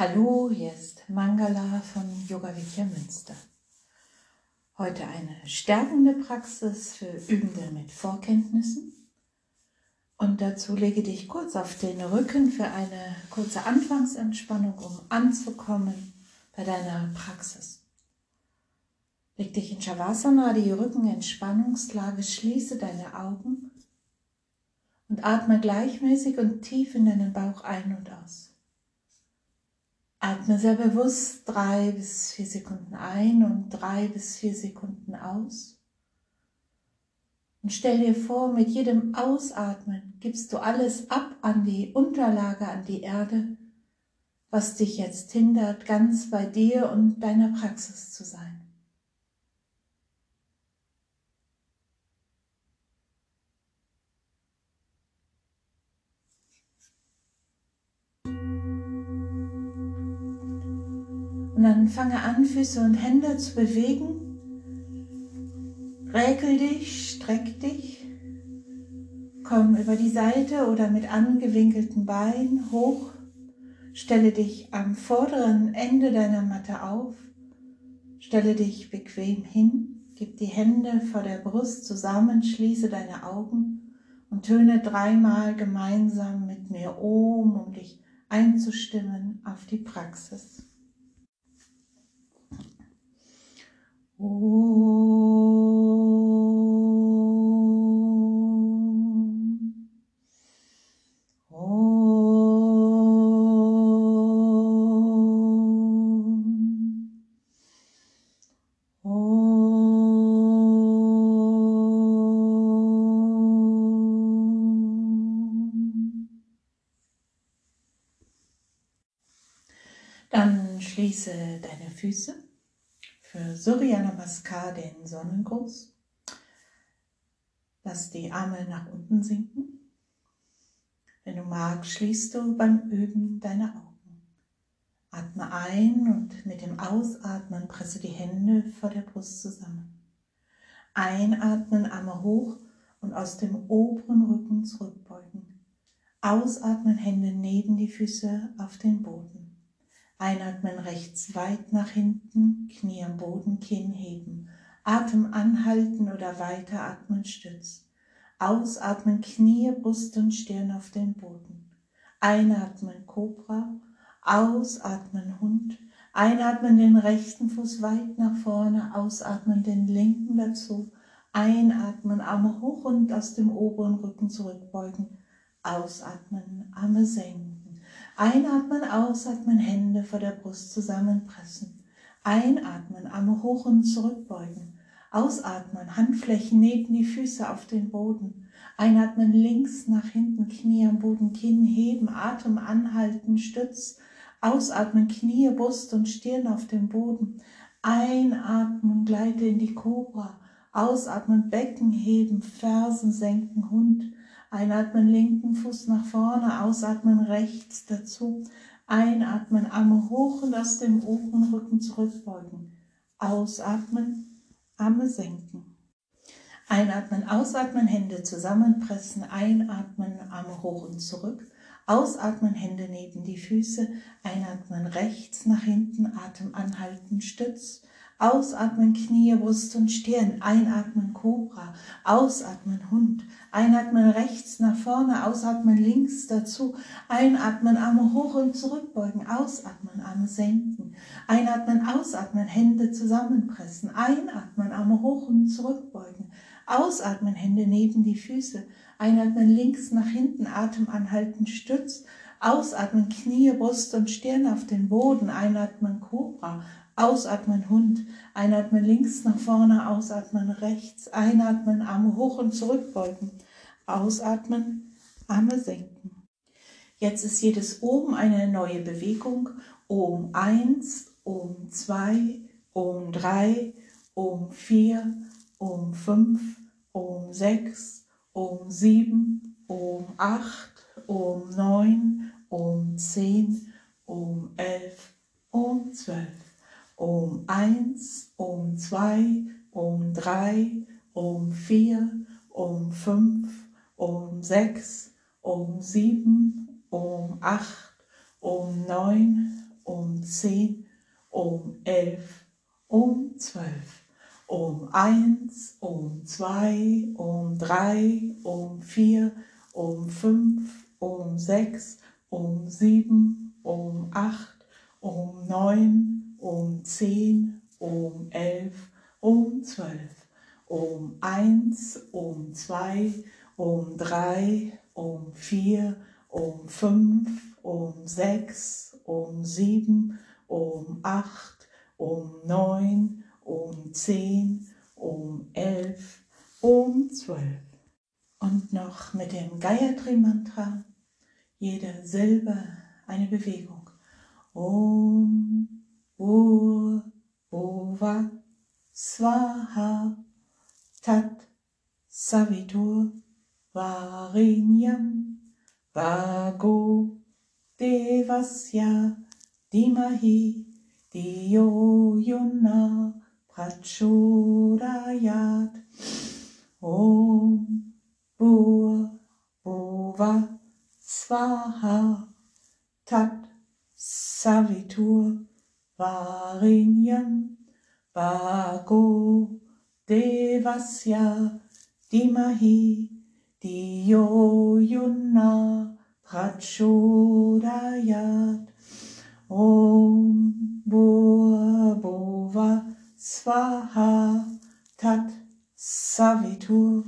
Hallo, hier ist Mangala von Yoga Vidya Münster. Heute eine stärkende Praxis für Übende mit Vorkenntnissen. Und dazu lege dich kurz auf den Rücken für eine kurze Anfangsentspannung, um anzukommen bei deiner Praxis. Leg dich in Shavasana, die Rückenentspannungslage, schließe deine Augen und atme gleichmäßig und tief in deinen Bauch ein und aus. Atme sehr bewusst drei bis vier Sekunden ein und drei bis vier Sekunden aus. Und stell dir vor, mit jedem Ausatmen gibst du alles ab an die Unterlage, an die Erde, was dich jetzt hindert, ganz bei dir und deiner Praxis zu sein. Und dann fange an, Füße und Hände zu bewegen. Räkel dich, streck dich. Komm über die Seite oder mit angewinkelten Beinen hoch. Stelle dich am vorderen Ende deiner Matte auf. Stelle dich bequem hin. Gib die Hände vor der Brust zusammen, schließe deine Augen und töne dreimal gemeinsam mit mir Om, um dich einzustimmen auf die Praxis. Dann schließe deine Füße für Surya Namaskar den Sonnengruß. Lass die Arme nach unten sinken. Wenn du magst, schließt du beim Üben deine Augen. Atme ein und mit dem Ausatmen presse die Hände vor der Brust zusammen. Einatmen, Arme hoch und aus dem oberen Rücken zurückbeugen. Ausatmen, Hände neben die Füße auf den Boden. Einatmen rechts weit nach hinten, Knie am Boden, Kinn heben. Atem anhalten oder weiteratmen, Stütz. Ausatmen, Knie, Brust und Stirn auf den Boden. Einatmen, Cobra. Ausatmen, Hund. Einatmen den rechten Fuß weit nach vorne, ausatmen den linken dazu. Einatmen, Arme hoch und aus dem oberen Rücken zurückbeugen. Ausatmen, Arme senken. Einatmen, ausatmen, Hände vor der Brust zusammenpressen. Einatmen, Arme hoch und zurückbeugen. Ausatmen, Handflächen neben die Füße auf den Boden. Einatmen, links nach hinten, Knie am Boden, Kinn heben, Atem anhalten, Stütz. Ausatmen, Knie, Brust und Stirn auf dem Boden. Einatmen, gleite in die Cobra. Ausatmen, Becken heben, Fersen senken, Hund. Einatmen, linken Fuß nach vorne, ausatmen, rechts dazu. Einatmen, Arme hoch und aus dem oberen Rücken zurückbeugen. Ausatmen, Arme senken. Einatmen, ausatmen, Hände zusammenpressen. Einatmen, Arme hoch und zurück. Ausatmen, Hände neben die Füße. Einatmen, rechts nach hinten, Atem anhalten, Stütz. Ausatmen, Knie, Brust und Stirn. Einatmen, Cobra. Ausatmen, Hund. Einatmen rechts nach vorne, ausatmen links dazu. Einatmen, Arme hoch und zurückbeugen. Ausatmen, Arme senken. Einatmen, ausatmen, Hände zusammenpressen. Einatmen, Arme hoch und zurückbeugen. Ausatmen, Hände neben die Füße. Einatmen links nach hinten, Atem anhalten, Stütz. Ausatmen, Knie, Brust und Stirn auf den Boden. Einatmen, Cobra. Ausatmen Hund, einatmen links nach vorne, ausatmen rechts, einatmen, Arme hoch und zurückbeugen, ausatmen, Arme senken. Jetzt ist jedes Ohm eine neue Bewegung. Ohm 1, Ohm 2, Ohm 3, Ohm 4, Ohm 5, Ohm 6, Ohm 7, Ohm 8, Ohm 9, Ohm 10, Ohm 11, Ohm 12. Om 1, Om 2, Om 3, Om 4, Om 5, Om 6, Om 7, Om 8, Om 9, um zehn, um elf, um zwölf, um eins, um zwei, um drei, um vier, um fünf, um sechs, um sieben, um acht, um neun, um zehn, um elf, um zwölf, um eins, um zwei, um drei, um vier, um fünf, um sechs, um sieben, um acht, um neun, um zehn, um elf, um zwölf. Und noch mit dem Gayatri-Mantra jede Silbe eine Bewegung. Om, Ur, Bhuva, Swaha, Tat, Savitur, Varinyam, Vago, Devasya, Dimahi, Diyo Yuna, Prachodayat, Om, Bur, Bhuva, Swaha, Tat, Savitur, Varinyam, Vago, Devasya, Dimahi, Diyo Yuna, Prachodayat, Om, Bhuva, Swaha, Tat, Savitur,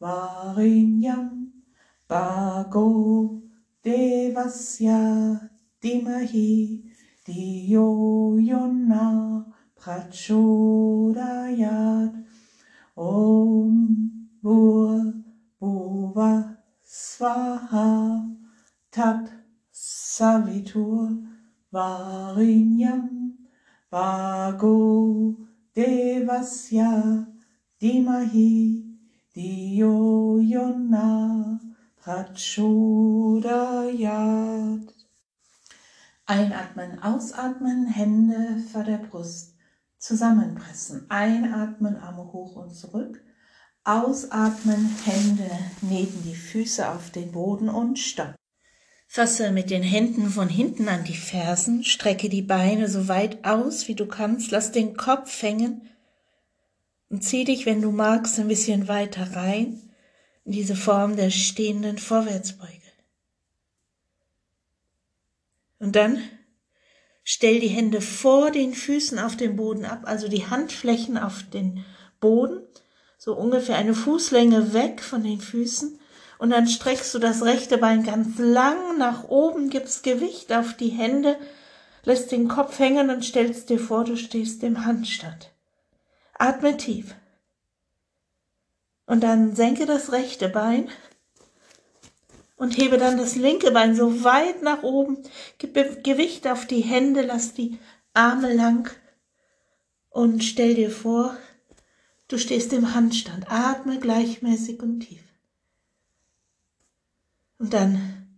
Varinyam, Vago, Devasya Dimahi Diyo Yona Prachodayat Om Bur Bhuva Swaha Tat Savitur Varinyam Vago Devasya Dimahi Diyo Yona Prachodayat. Einatmen, ausatmen, Hände vor der Brust zusammenpressen. Einatmen, Arme hoch und zurück. Ausatmen, Hände neben die Füße auf den Boden und stopp. Fasse mit den Händen von hinten an die Fersen, strecke die Beine so weit aus, wie du kannst, lass den Kopf hängen und zieh dich, wenn du magst, ein bisschen weiter rein in diese Form der stehenden Vorwärtsbeuge. Und dann stell die Hände vor den Füßen auf den Boden ab, also die Handflächen auf den Boden, so ungefähr eine Fußlänge weg von den Füßen. Und dann streckst du das rechte Bein ganz lang nach oben, gibst Gewicht auf die Hände, lässt den Kopf hängen und stellst dir vor, du stehst im Handstand. Atme tief. Und dann senke das rechte Bein und hebe dann das linke Bein so weit nach oben. Gib Gewicht auf die Hände, lass die Arme lang und stell dir vor, du stehst im Handstand. Atme gleichmäßig und tief. Und dann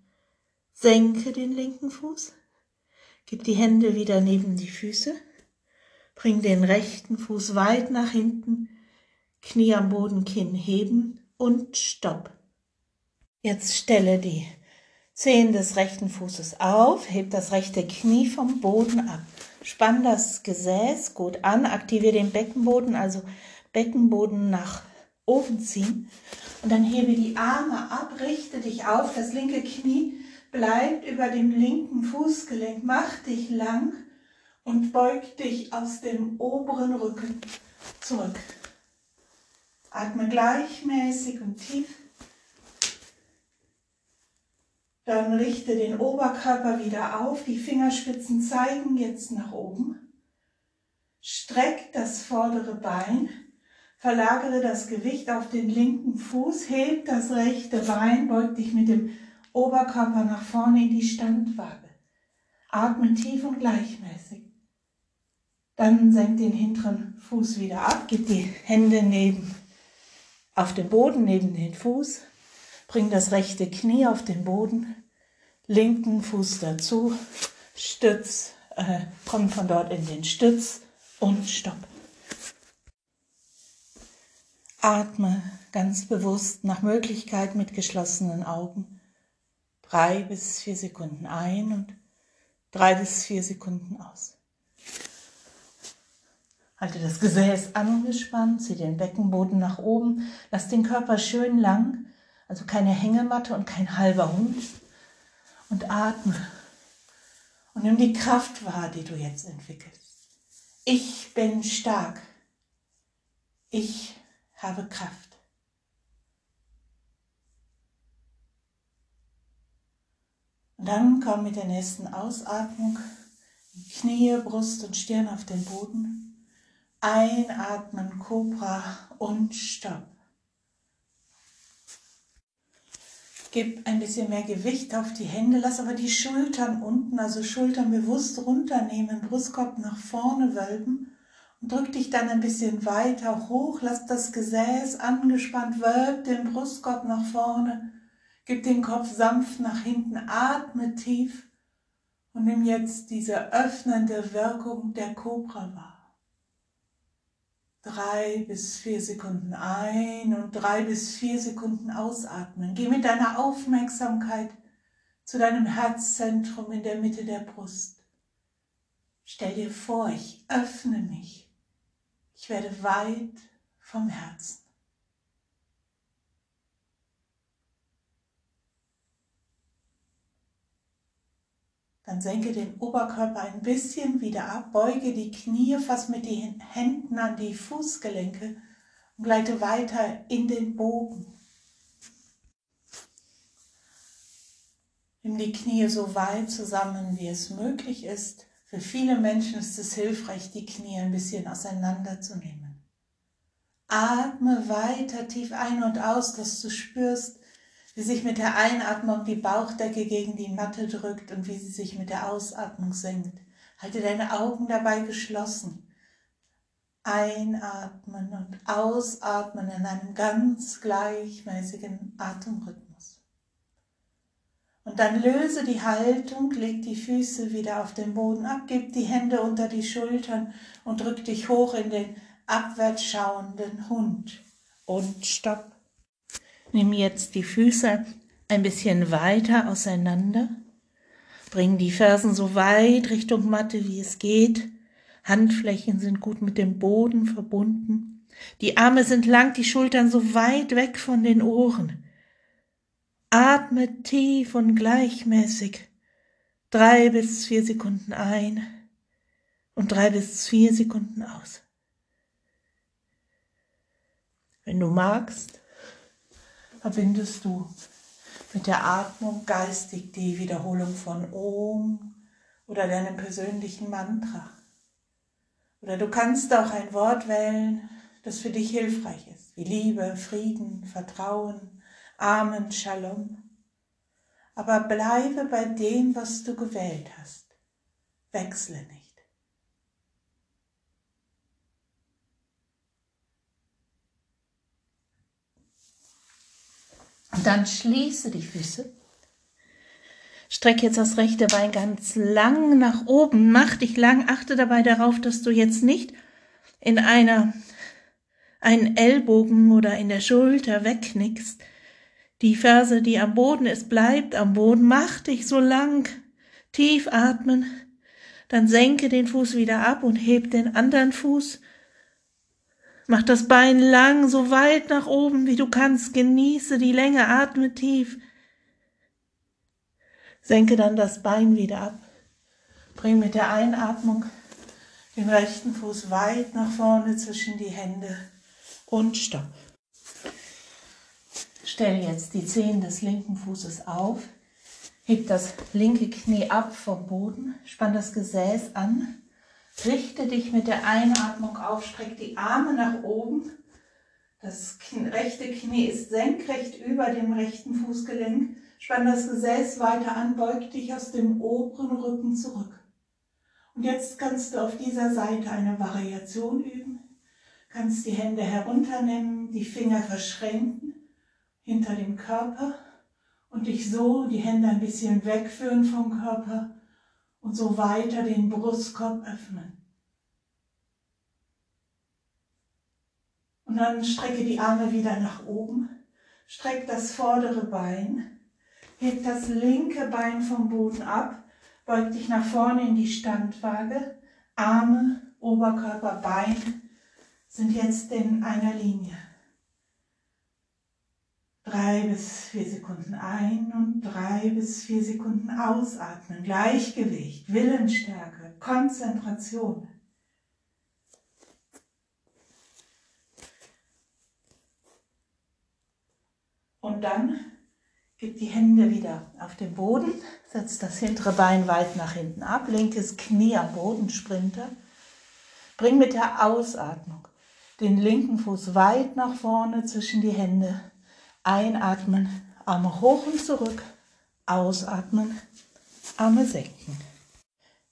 senke den linken Fuß, gib die Hände wieder neben die Füße, bring den rechten Fuß weit nach hinten, Knie am Boden, Kinn heben und stopp. Jetzt stelle die Zehen des rechten Fußes auf, heb das rechte Knie vom Boden ab. Spann das Gesäß gut an, aktiviere den Beckenboden, also Beckenboden nach oben ziehen. Und dann hebe die Arme ab, richte dich auf, das linke Knie bleibt über dem linken Fußgelenk, mach dich lang und beug dich aus dem oberen Rücken zurück. Atme gleichmäßig und tief. Dann richte den Oberkörper wieder auf. Die Fingerspitzen zeigen jetzt nach oben. Streck das vordere Bein. Verlagere das Gewicht auf den linken Fuß. Heb das rechte Bein. Beug dich mit dem Oberkörper nach vorne in die Standwaage. Atme tief und gleichmäßig. Dann senk den hinteren Fuß wieder ab. Gib die Hände neben auf den Boden neben den Fuß, bring das rechte Knie auf den Boden, linken Fuß dazu, Stütz, äh, komm von dort in den Stütz und stopp. Atme ganz bewusst nach Möglichkeit mit geschlossenen Augen drei bis vier Sekunden ein und Drei bis vier Sekunden aus. Halte das Gesäß angespannt, zieh den Beckenboden nach oben, lass den Körper schön lang, also keine Hängematte und kein halber Hund. Und atme. Und nimm die Kraft wahr, die du jetzt entwickelst. Ich bin stark. Ich habe Kraft. Und dann komm mit der nächsten Ausatmung Knie, Brust und Stirn auf den Boden. Einatmen, Cobra und Stopp. Gib ein bisschen mehr Gewicht auf die Hände, lass aber die Schultern unten, also Schultern bewusst runternehmen, Brustkorb nach vorne wölben und drück dich dann ein bisschen weiter hoch, lass das Gesäß angespannt, wölb den Brustkorb nach vorne Gib den Kopf sanft nach hinten, atme tief und nimm jetzt diese öffnende Wirkung der Kobra wahr. Drei bis vier Sekunden ein und drei bis vier Sekunden ausatmen. Geh mit deiner Aufmerksamkeit zu deinem Herzzentrum in der Mitte der Brust. Stell dir vor, ich öffne mich. Ich werde weit vom Herzen. Dann senke den Oberkörper ein bisschen wieder ab, beuge die Knie fast mit den Händen an die Fußgelenke und gleite weiter in den Bogen. Nimm die Knie so weit zusammen, wie es möglich ist. Für viele Menschen ist es hilfreich, die Knie ein bisschen auseinanderzunehmen. Atme weiter tief ein und aus, dass du spürst, wie sich mit der Einatmung die Bauchdecke gegen die Matte drückt und wie sie sich mit der Ausatmung senkt. Halte deine Augen dabei geschlossen. Einatmen und ausatmen in einem ganz gleichmäßigen Atemrhythmus. Und dann löse die Haltung, leg die Füße wieder auf den Boden ab, gib die Hände unter die Schultern und drück dich hoch in den abwärts schauenden Hund. Und stopp. Nimm jetzt die Füße ein bisschen weiter auseinander. Bring die Fersen so weit Richtung Matte, wie es geht. Handflächen sind gut mit dem Boden verbunden. Die Arme sind lang, die Schultern so weit weg von den Ohren. Atme tief und gleichmäßig. Drei bis vier Sekunden ein und drei bis vier Sekunden aus. Wenn du magst, verbindest du mit der Atmung geistig die Wiederholung von Om oder deinem persönlichen Mantra. Oder du kannst auch ein Wort wählen, das für dich hilfreich ist, wie Liebe, Frieden, Vertrauen, Amen, Shalom. Aber bleibe bei dem, was du gewählt hast. Wechsle nicht. Und dann schließe die Füße. Streck jetzt das rechte Bein ganz lang nach oben. Mach dich lang. Achte dabei darauf, dass du jetzt nicht in einer, einen Ellbogen oder in der Schulter wegknickst. Die Ferse, die am Boden ist, bleibt am Boden. Mach dich so lang. Tief atmen. Dann senke den Fuß wieder ab und heb den anderen Fuß Mach das Bein lang, so weit nach oben, wie du kannst. Genieße die Länge, atme tief. Senke dann das Bein wieder ab. Bring mit der Einatmung den rechten Fuß weit nach vorne zwischen die Hände und stopp. Stell jetzt die Zehen des linken Fußes auf. Heb das linke Knie ab vom Boden. Spann das Gesäß an. Richte dich mit der Einatmung auf, streck die Arme nach oben. Das rechte Knie ist senkrecht über dem rechten Fußgelenk. Spann das Gesäß weiter an, beug dich aus dem oberen Rücken zurück. Und jetzt kannst du auf dieser Seite eine Variation üben. Kannst die Hände herunternehmen, die Finger verschränken hinter dem Körper und dich so die Hände ein bisschen wegführen vom Körper und so weiter den Brustkorb öffnen. Und dann strecke die Arme wieder nach oben, streck das vordere Bein, heb das linke Bein vom Boden ab, Beug dich nach vorne in die Standwaage. Arme, Oberkörper, Bein sind jetzt in einer Linie. Drei bis vier Sekunden ein und drei bis vier Sekunden ausatmen. Gleichgewicht, Willensstärke, Konzentration. Und dann gib die Hände wieder auf den Boden, setz das hintere Bein weit nach hinten ab, linkes Knie am Boden, Sprinter. Bring mit der Ausatmung den linken Fuß weit nach vorne zwischen die Hände. Einatmen, Arme hoch und zurück. Ausatmen, Arme senken.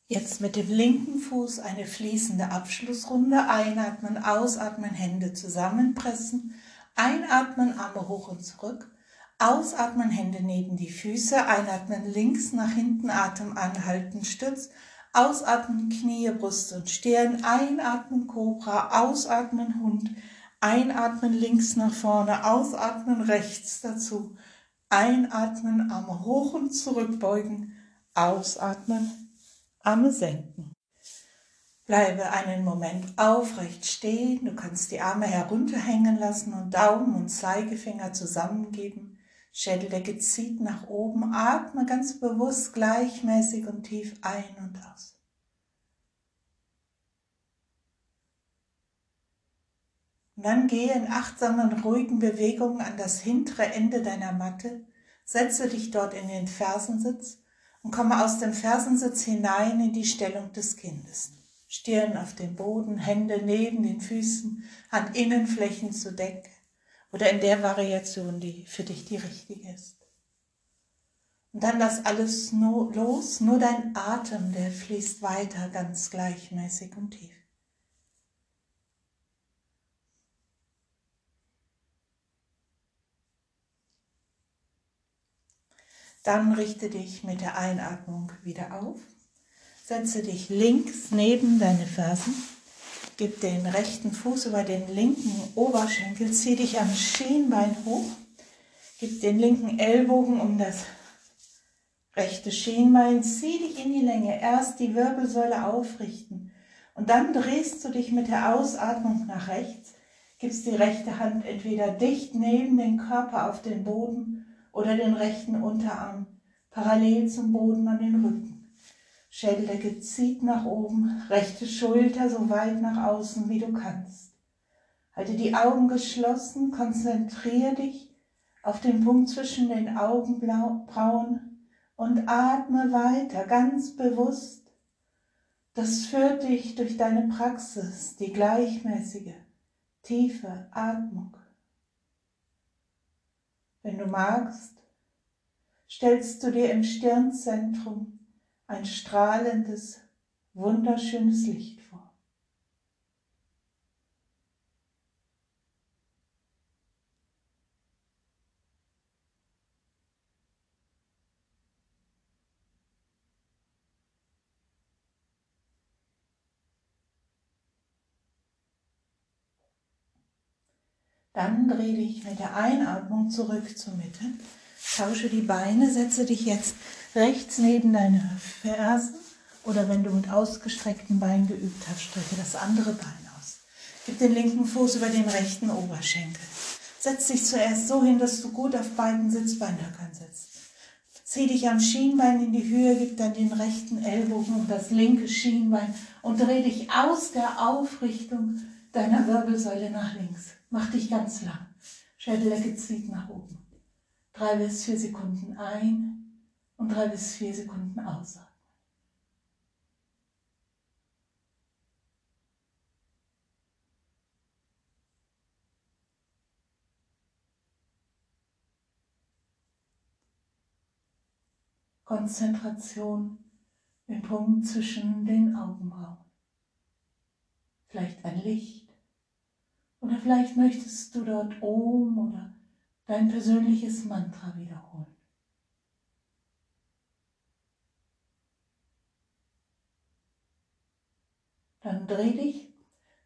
Jetzt mit dem linken Fuß eine fließende Abschlussrunde. Einatmen, ausatmen, Hände zusammenpressen. Einatmen, Arme hoch und zurück. Ausatmen, Hände neben die Füße. Einatmen, links nach hinten, Atem anhalten, Stütz. Ausatmen, Knie, Brust und Stirn. Einatmen, Cobra. Ausatmen, Hund. Einatmen, links nach vorne. Ausatmen, rechts dazu. Einatmen, Arme hoch und zurückbeugen. Ausatmen, Arme senken. Bleibe einen Moment aufrecht stehen. Du kannst die Arme herunterhängen lassen und Daumen und Zeigefinger zusammengeben. Schädeldecke zieht nach oben. Atme ganz bewusst gleichmäßig und tief ein und aus. Und dann gehe in achtsamen, ruhigen Bewegungen an das hintere Ende deiner Matte. Setze dich dort in den Fersensitz und komme aus dem Fersensitz hinein in die Stellung des Kindes. Stirn auf dem Boden, Hände neben den Füßen, Handinnenflächen zu Decke oder in der Variation, die für dich die richtige ist. Und dann lass alles nur los, nur dein Atem, der fließt weiter ganz gleichmäßig und tief. Dann richte dich mit der Einatmung wieder auf. Setze dich links neben deine Fersen. Gib den rechten Fuß über den linken Oberschenkel. Zieh dich am Schienbein hoch. Gib den linken Ellbogen um das rechte Schienbein. Zieh dich in die Länge. Erst die Wirbelsäule aufrichten. Und dann drehst du dich mit der Ausatmung nach rechts. Gibst die rechte Hand entweder dicht neben den Körper auf den Boden oder den rechten Unterarm parallel zum Boden an den Rücken. Schädeldecke zieht nach oben, rechte Schulter so weit nach außen, wie du kannst. Halte die Augen geschlossen, konzentriere dich auf den Punkt zwischen den Augenbrauen und atme weiter, ganz bewusst. Das führt dich durch deine Praxis, die gleichmäßige, tiefe Atmung. Wenn du magst, stellst du dir im Stirnzentrum ein strahlendes, wunderschönes Licht vor. Dann dreh dich mit der Einatmung zurück zur Mitte. Tausche die Beine, setze dich jetzt rechts neben deine Fersen oder wenn du mit ausgestreckten Beinen geübt hast, strecke das andere Bein aus. Gib den linken Fuß über den rechten Oberschenkel. Setz dich zuerst so hin, dass du gut auf beiden Sitzbeinhöckern sitzt. Zieh dich am Schienbein in die Höhe, gib dann den rechten Ellbogen um das linke Schienbein und dreh dich aus der Aufrichtung deiner Wirbelsäule nach links. Mach dich ganz lang. Schädeldecke zieht nach oben. Drei bis vier Sekunden ein und drei bis vier Sekunden ausatmen. Konzentration im Punkt zwischen den Augenbrauen. Vielleicht ein Licht. Oder vielleicht möchtest du dort Om oder dein persönliches Mantra wiederholen. Dann dreh dich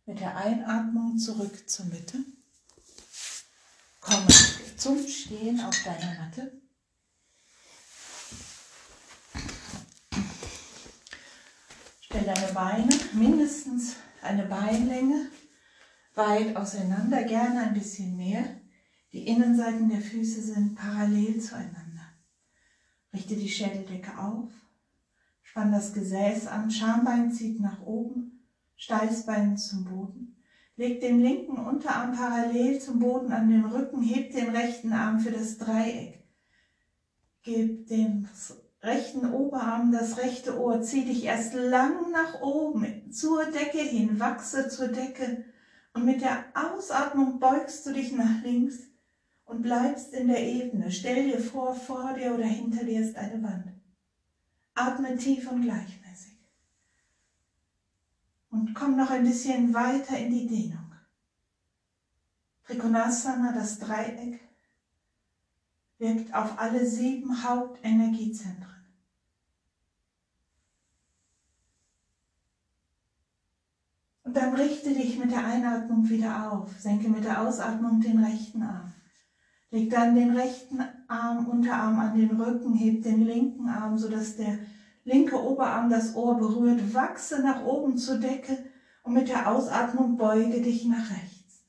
mit der Einatmung zurück zur Mitte. Komme zum Stehen auf deiner Matte. Stell deine Beine mindestens eine Beinlänge weit auseinander, gerne ein bisschen mehr. Die Innenseiten der Füße sind parallel zueinander. Richte die Schädeldecke auf, spann das Gesäß an, Schambein zieht nach oben, Steißbein zum Boden. Leg den linken Unterarm parallel zum Boden an den Rücken, heb den rechten Arm für das Dreieck. Gib dem rechten Oberarm das rechte Ohr, zieh dich erst lang nach oben, zur Decke hin, wachse zur Decke und mit der Ausatmung beugst du dich nach links und bleibst in der Ebene. Stell dir vor, vor dir oder hinter dir ist eine Wand. Atme tief und gleichmäßig. Und komm noch ein bisschen weiter in die Dehnung. Trikonasana, das Dreieck, wirkt auf alle sieben Hauptenergiezentren. Dann richte dich mit der Einatmung wieder auf. Senke mit der Ausatmung den rechten Arm. Leg dann den rechten Arm, Unterarm an den Rücken, heb den linken Arm, sodass der linke Oberarm das Ohr berührt. Wachse nach oben zur Decke und mit der Ausatmung beuge dich nach rechts.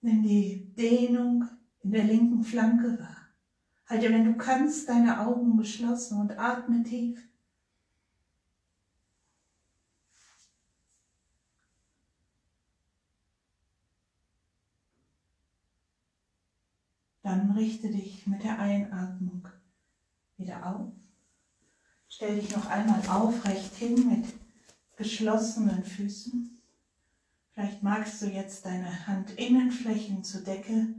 Nimm die Dehnung in der linken Flanke wahr. Halte, wenn du kannst, deine Augen geschlossen und atme tief. Dann richte dich mit der Einatmung wieder auf. Stell dich noch einmal aufrecht hin mit geschlossenen Füßen. Vielleicht magst du jetzt deine Handinnenflächen zur Decke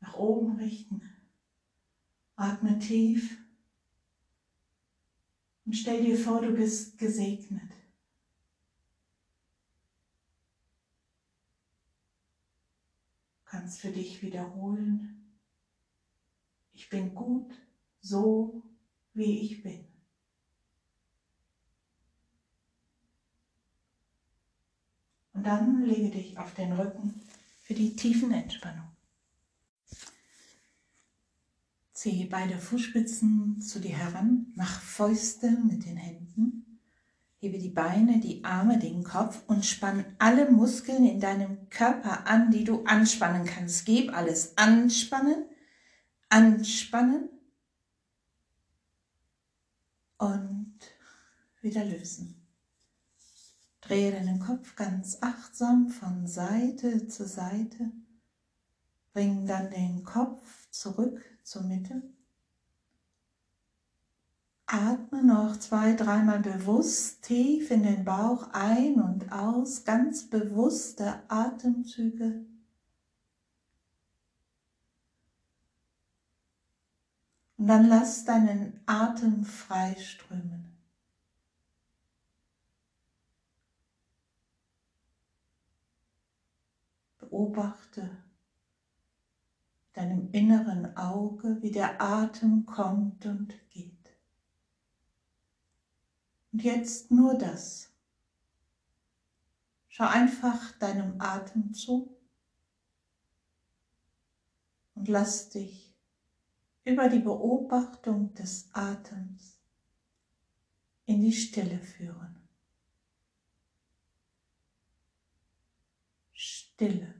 nach oben richten. Atme tief und stell dir vor, du bist gesegnet. Du kannst für dich wiederholen, ich bin gut so, wie ich bin. Und dann lege dich auf den Rücken für die tiefen Entspannung. Ziehe beide Fußspitzen zu dir heran, mach Fäuste mit den Händen, hebe die Beine, die Arme, den Kopf und spann alle Muskeln in deinem Körper an, die du anspannen kannst. Gib alles anspannen, anspannen und wieder lösen. Drehe deinen Kopf ganz achtsam von Seite zu Seite. Bring dann den Kopf zurück zur Mitte. Atme noch zwei, dreimal bewusst tief in den Bauch ein und aus, ganz bewusste Atemzüge. Und dann lass deinen Atem frei strömen. Beobachte deinem inneren Auge, wie der Atem kommt und geht. Und jetzt nur das. Schau einfach deinem Atem zu und lass dich über die Beobachtung des Atems in die Stille führen. Stille.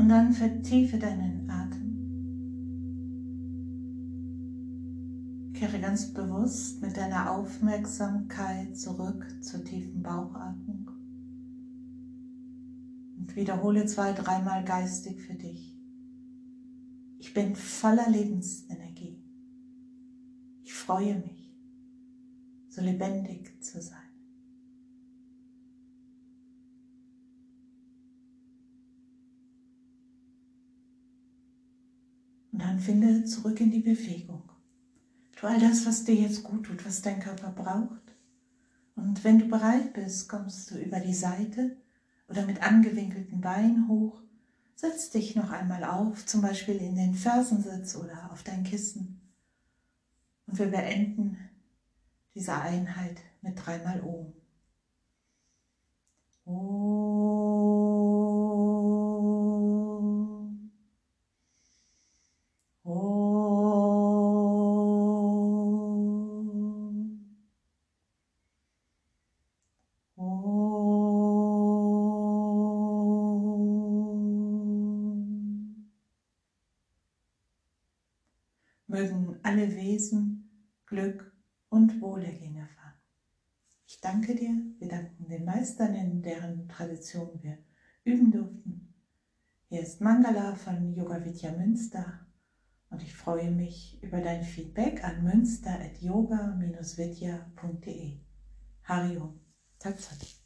Und dann vertiefe deinen Atem. Kehre ganz bewusst mit deiner Aufmerksamkeit zurück zur tiefen Bauchatmung und wiederhole zwei, dreimal geistig für dich. Ich bin voller Lebensenergie. Ich freue mich, so lebendig zu sein. Und finde zurück in die Bewegung. Tu all das, was dir jetzt gut tut, was dein Körper braucht. Und wenn du bereit bist, kommst du über die Seite oder mit angewinkelten Beinen hoch. Setz dich noch einmal auf, zum Beispiel in den Fersensitz oder auf dein Kissen. Und wir beenden diese Einheit mit dreimal Om. Danke dir, wir danken den Meistern, in deren Tradition wir üben durften. Hier ist Mangala von Yoga Vidya Münster und ich freue mich über dein Feedback an münster.yoga-vidya.de. Hariom, Tatsat.